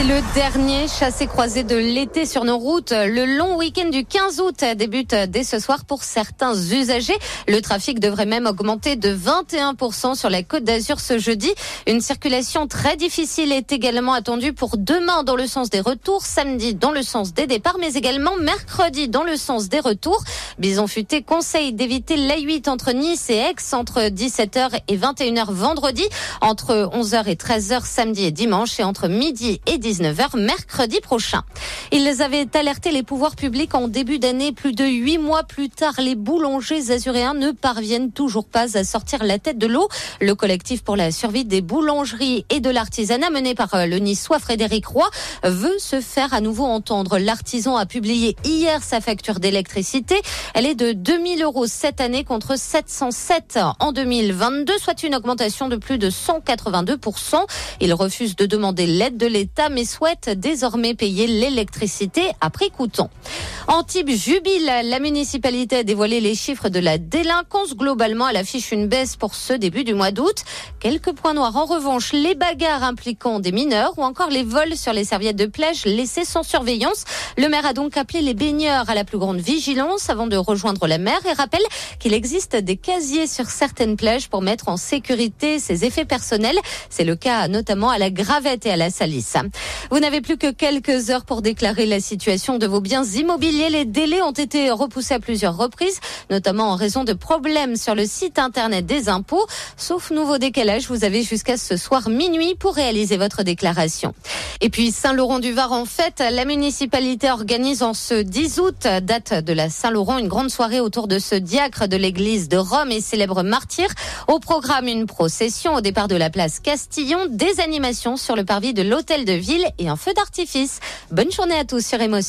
C'est le dernier chassé-croisé de l'été sur nos routes. Le long week-end du 15 août débute dès ce soir pour certains usagers. Le trafic devrait même augmenter de 21% sur la côte d'Azur ce jeudi. Une circulation très difficile est également attendue pour demain dans le sens des retours, samedi dans le sens des départs, mais également mercredi dans le sens des retours. Bison Futé conseille d'éviter l'A8 entre Nice et Aix entre 17h et 21h vendredi, entre 11h et 13h samedi et dimanche et entre midi et 19h mercredi prochain. Ils avaient alerté les pouvoirs publics en début d'année. Plus de huit mois plus tard, les boulangers azuréens ne parviennent toujours pas à sortir la tête de l'eau. Le collectif pour la survie des boulangeries et de l'artisanat mené par le niçois Frédéric Roy veut se faire à nouveau entendre. L'artisan a publié hier sa facture d'électricité. Elle est de 2000 euros cette année contre 707 en 2022, soit une augmentation de plus de 182%. Il refuse de demander l'aide de l'État souhaite désormais payer l'électricité à prix coûtant. Antibes jubile, la municipalité a dévoilé les chiffres de la délinquance. Globalement, elle affiche une baisse pour ce début du mois d'août. Quelques points noirs en revanche, les bagarres impliquant des mineurs ou encore les vols sur les serviettes de plage laissées sans surveillance. Le maire a donc appelé les baigneurs à la plus grande vigilance avant de rejoindre la mer et rappelle qu'il existe des casiers sur certaines plages pour mettre en sécurité ses effets personnels. C'est le cas notamment à la Gravette et à la Salisse. Vous n'avez plus que quelques heures pour déclarer la situation de vos biens immobiliers. Les délais ont été repoussés à plusieurs reprises, notamment en raison de problèmes sur le site internet des impôts. Sauf nouveau décalage, vous avez jusqu'à ce soir minuit pour réaliser votre déclaration. Et puis Saint-Laurent-du-Var en fête, la municipalité organise en ce 10 août, date de la Saint-Laurent, une grande soirée autour de ce diacre de l'église de Rome et célèbre martyr. Au programme, une procession au départ de la place Castillon, des animations sur le parvis de l'hôtel de et un feu d'artifice. Bonne journée à tous sur Émotion.